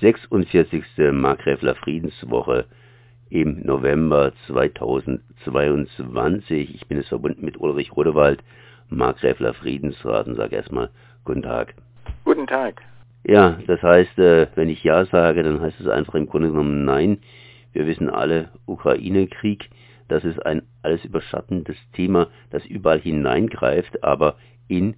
46. Markgräfler Friedenswoche im November 2022. Ich bin es verbunden mit Ulrich Rodewald, Markgräfler Friedensrat und sage erstmal guten Tag. Guten Tag. Ja, das heißt, äh, wenn ich Ja sage, dann heißt es einfach im Grunde genommen Nein. Wir wissen alle, Ukraine-Krieg, das ist ein alles überschattendes Thema, das überall hineingreift, aber in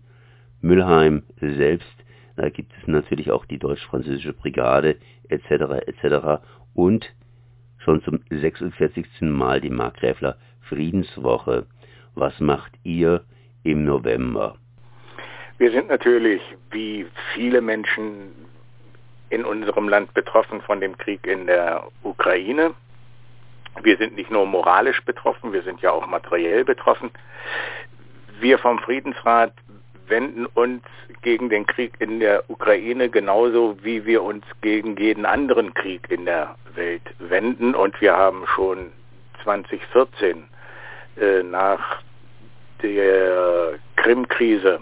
Mülheim selbst, da gibt es natürlich auch die deutsch-französische Brigade etc. etc. und schon zum 46. Mal die Markgräfler Friedenswoche. Was macht ihr im November? Wir sind natürlich wie viele Menschen in unserem Land betroffen von dem Krieg in der Ukraine. Wir sind nicht nur moralisch betroffen, wir sind ja auch materiell betroffen. Wir vom Friedensrat wenden uns gegen den Krieg in der Ukraine genauso wie wir uns gegen jeden anderen Krieg in der Welt wenden. Und wir haben schon 2014 äh, nach der Krim-Krise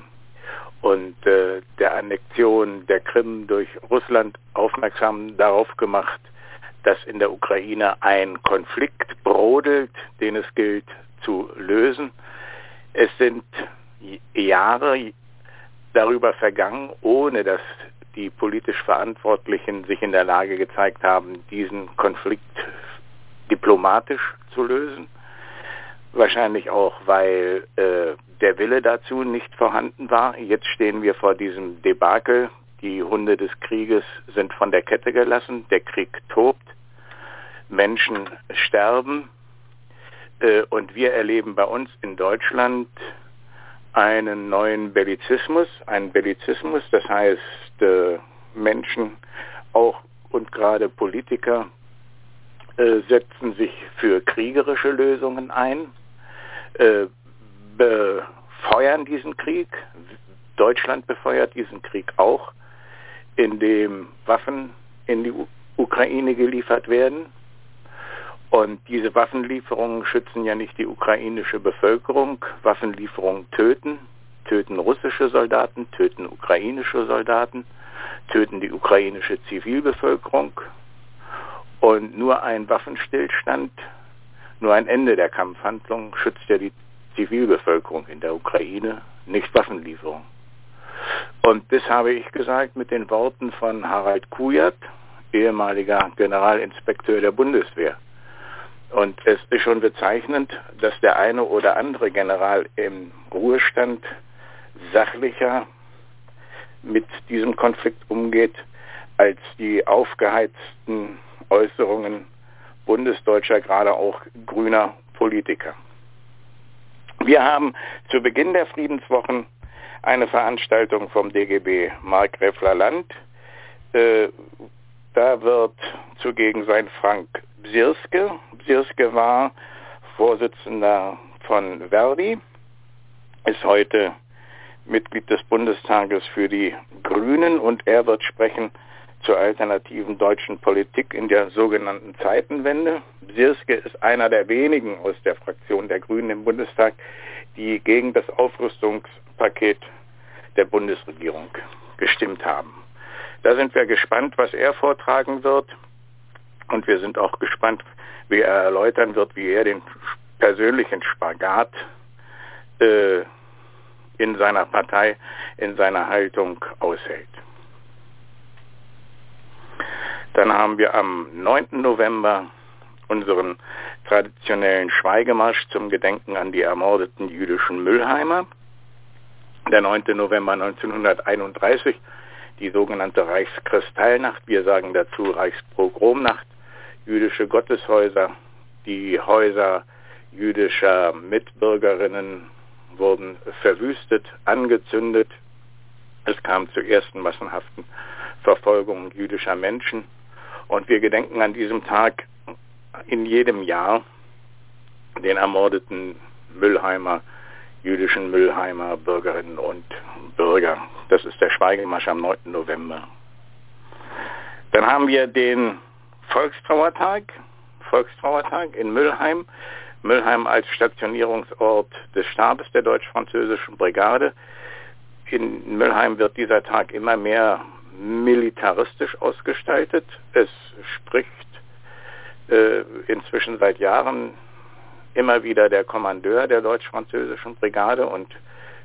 und äh, der Annexion der Krim durch Russland aufmerksam darauf gemacht, dass in der Ukraine ein Konflikt brodelt, den es gilt zu lösen. Es sind Jahre darüber vergangen, ohne dass die politisch Verantwortlichen sich in der Lage gezeigt haben, diesen Konflikt diplomatisch zu lösen. Wahrscheinlich auch, weil äh, der Wille dazu nicht vorhanden war. Jetzt stehen wir vor diesem Debakel. Die Hunde des Krieges sind von der Kette gelassen. Der Krieg tobt. Menschen sterben. Äh, und wir erleben bei uns in Deutschland einen neuen Bellizismus. Ein Bellizismus, das heißt, äh, Menschen auch und gerade Politiker äh, setzen sich für kriegerische Lösungen ein, befeuern diesen Krieg. Deutschland befeuert diesen Krieg auch, indem Waffen in die Ukraine geliefert werden. Und diese Waffenlieferungen schützen ja nicht die ukrainische Bevölkerung. Waffenlieferungen töten, töten russische Soldaten, töten ukrainische Soldaten, töten die ukrainische Zivilbevölkerung. Und nur ein Waffenstillstand, nur ein Ende der Kampfhandlung schützt ja die Zivilbevölkerung in der Ukraine, nicht Waffenlieferung. Und das habe ich gesagt mit den Worten von Harald Kujat, ehemaliger Generalinspekteur der Bundeswehr. Und es ist schon bezeichnend, dass der eine oder andere General im Ruhestand sachlicher mit diesem Konflikt umgeht, als die aufgeheizten Äußerungen bundesdeutscher, gerade auch grüner Politiker. Wir haben zu Beginn der Friedenswochen eine Veranstaltung vom DGB Markgräfler Land. Äh, da wird zugegen sein Frank Bsirske. Bsirske war Vorsitzender von Verdi, ist heute Mitglied des Bundestages für die Grünen und er wird sprechen zur alternativen deutschen Politik in der sogenannten Zeitenwende. Bsirske ist einer der wenigen aus der Fraktion der Grünen im Bundestag, die gegen das Aufrüstungspaket der Bundesregierung gestimmt haben. Da sind wir gespannt, was er vortragen wird. Und wir sind auch gespannt, wie er erläutern wird, wie er den persönlichen Spagat äh, in seiner Partei, in seiner Haltung aushält. Dann haben wir am 9. November unseren traditionellen Schweigemarsch zum Gedenken an die ermordeten jüdischen Müllheimer. Der 9. November 1931, die sogenannte Reichskristallnacht, wir sagen dazu Reichspogromnacht, jüdische Gotteshäuser, die Häuser jüdischer Mitbürgerinnen wurden verwüstet, angezündet. Es kam zu ersten massenhaften Verfolgungen jüdischer Menschen. Und wir gedenken an diesem Tag in jedem Jahr den ermordeten Müllheimer, jüdischen Müllheimer Bürgerinnen und Bürger. Das ist der Schweigemarsch am 9. November. Dann haben wir den Volkstrauertag, Volkstrauertag in Müllheim. Müllheim als Stationierungsort des Stabes der deutsch-französischen Brigade. In Müllheim wird dieser Tag immer mehr militaristisch ausgestaltet. Es spricht äh, inzwischen seit Jahren immer wieder der Kommandeur der deutsch-französischen Brigade und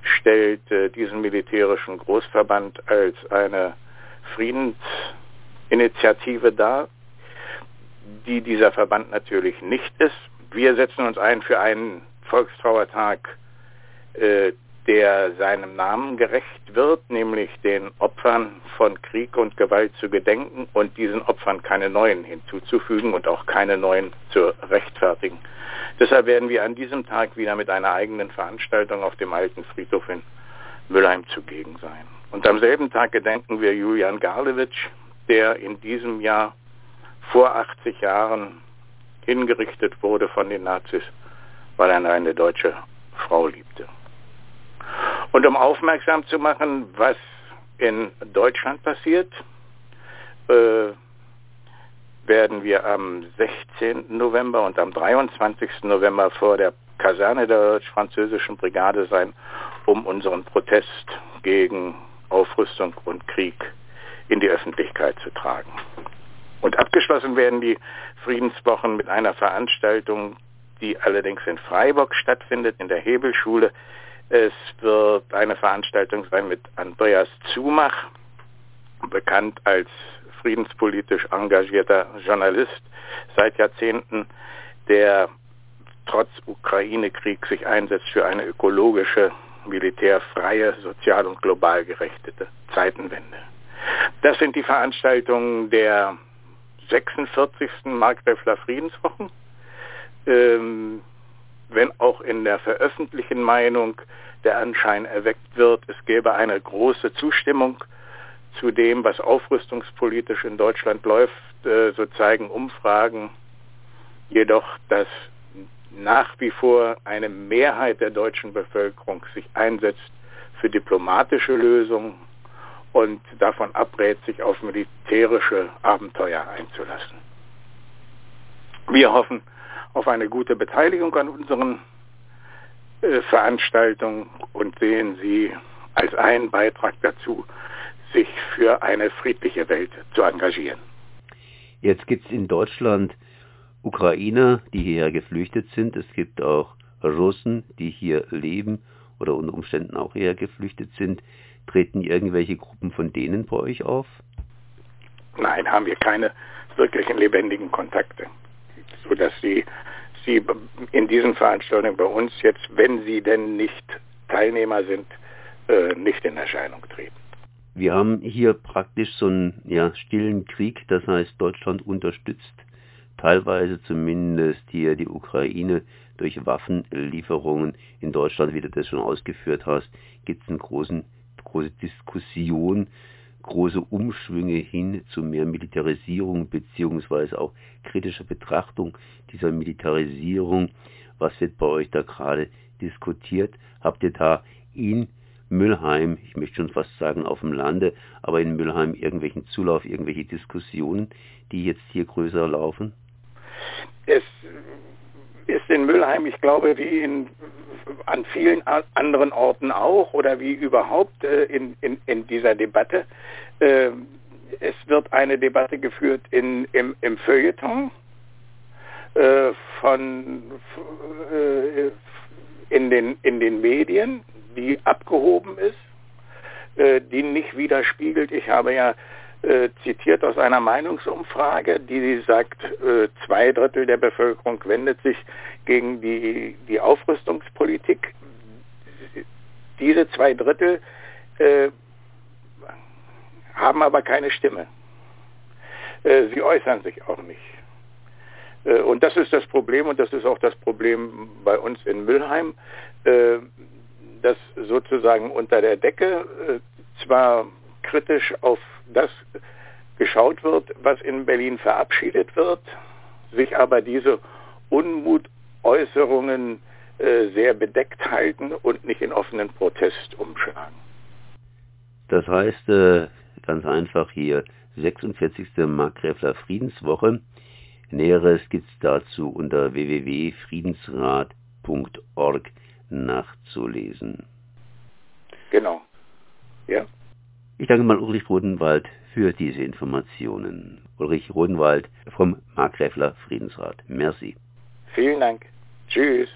stellt äh, diesen militärischen Großverband als eine Friedensinitiative dar, die dieser Verband natürlich nicht ist. Wir setzen uns ein für einen Volkstrauertag, äh, der seinem Namen gerecht wird, nämlich den Opfern von Krieg und Gewalt zu gedenken und diesen Opfern keine neuen hinzuzufügen und auch keine neuen zu rechtfertigen. Deshalb werden wir an diesem Tag wieder mit einer eigenen Veranstaltung auf dem alten Friedhof in Müllheim zugegen sein. Und am selben Tag gedenken wir Julian Garlewitsch, der in diesem Jahr vor 80 Jahren hingerichtet wurde von den Nazis, weil er eine deutsche Frau liebte. Und um aufmerksam zu machen, was in Deutschland passiert, äh, werden wir am 16. November und am 23. November vor der Kaserne der deutsch-französischen Brigade sein, um unseren Protest gegen Aufrüstung und Krieg in die Öffentlichkeit zu tragen. Und abgeschlossen werden die Friedenswochen mit einer Veranstaltung, die allerdings in Freiburg stattfindet, in der Hebelschule. Es wird eine Veranstaltung sein mit Andreas Zumach, bekannt als friedenspolitisch engagierter Journalist seit Jahrzehnten, der trotz Ukraine-Krieg sich einsetzt für eine ökologische, militärfreie, sozial und global gerechtete Zeitenwende. Das sind die Veranstaltungen der 46. Markgräfler Friedenswochen. Ähm, wenn auch in der veröffentlichten Meinung der Anschein erweckt wird, es gäbe eine große Zustimmung zu dem, was aufrüstungspolitisch in Deutschland läuft, äh, so zeigen Umfragen jedoch, dass nach wie vor eine Mehrheit der deutschen Bevölkerung sich einsetzt für diplomatische Lösungen und davon abrät, sich auf militärische Abenteuer einzulassen. Wir hoffen auf eine gute Beteiligung an unseren äh, Veranstaltungen und sehen sie als einen Beitrag dazu, sich für eine friedliche Welt zu engagieren. Jetzt gibt es in Deutschland Ukrainer, die hierher geflüchtet sind. Es gibt auch Russen, die hier leben oder unter Umständen auch hierher geflüchtet sind. Treten irgendwelche Gruppen von denen bei euch auf? Nein, haben wir keine wirklichen lebendigen Kontakte, sodass sie, sie in diesen Veranstaltungen bei uns jetzt, wenn sie denn nicht Teilnehmer sind, äh, nicht in Erscheinung treten. Wir haben hier praktisch so einen ja, stillen Krieg, das heißt Deutschland unterstützt teilweise zumindest hier die Ukraine durch Waffenlieferungen in Deutschland, wie du das schon ausgeführt hast, gibt es eine großen, große Diskussion, große Umschwünge hin zu mehr Militarisierung beziehungsweise auch kritischer Betrachtung dieser Militarisierung. Was wird bei euch da gerade diskutiert? Habt ihr da in Müllheim, ich möchte schon fast sagen auf dem Lande, aber in Müllheim irgendwelchen Zulauf, irgendwelche Diskussionen, die jetzt hier größer laufen? Es ist in Müllheim, ich glaube, wie in, an vielen anderen Orten auch oder wie überhaupt äh, in, in, in dieser Debatte, äh, es wird eine Debatte geführt in, im, im Feuilleton äh, von in den, in den Medien, die abgehoben ist, die nicht widerspiegelt. Ich habe ja äh, zitiert aus einer Meinungsumfrage, die sagt, äh, zwei Drittel der Bevölkerung wendet sich gegen die, die Aufrüstungspolitik. Diese zwei Drittel äh, haben aber keine Stimme. Äh, sie äußern sich auch nicht. Äh, und das ist das Problem und das ist auch das Problem bei uns in Müllheim dass sozusagen unter der Decke zwar kritisch auf das geschaut wird, was in Berlin verabschiedet wird, sich aber diese Unmutäußerungen äh, sehr bedeckt halten und nicht in offenen Protest umschlagen. Das heißt, äh, ganz einfach hier 46. Markgräfler Friedenswoche. Näheres gibt es dazu unter www.friedensrat.org nachzulesen. Genau. Ja. Ich danke mal Ulrich Rodenwald für diese Informationen. Ulrich Rodenwald vom Markgräfler Friedensrat. Merci. Vielen Dank. Tschüss.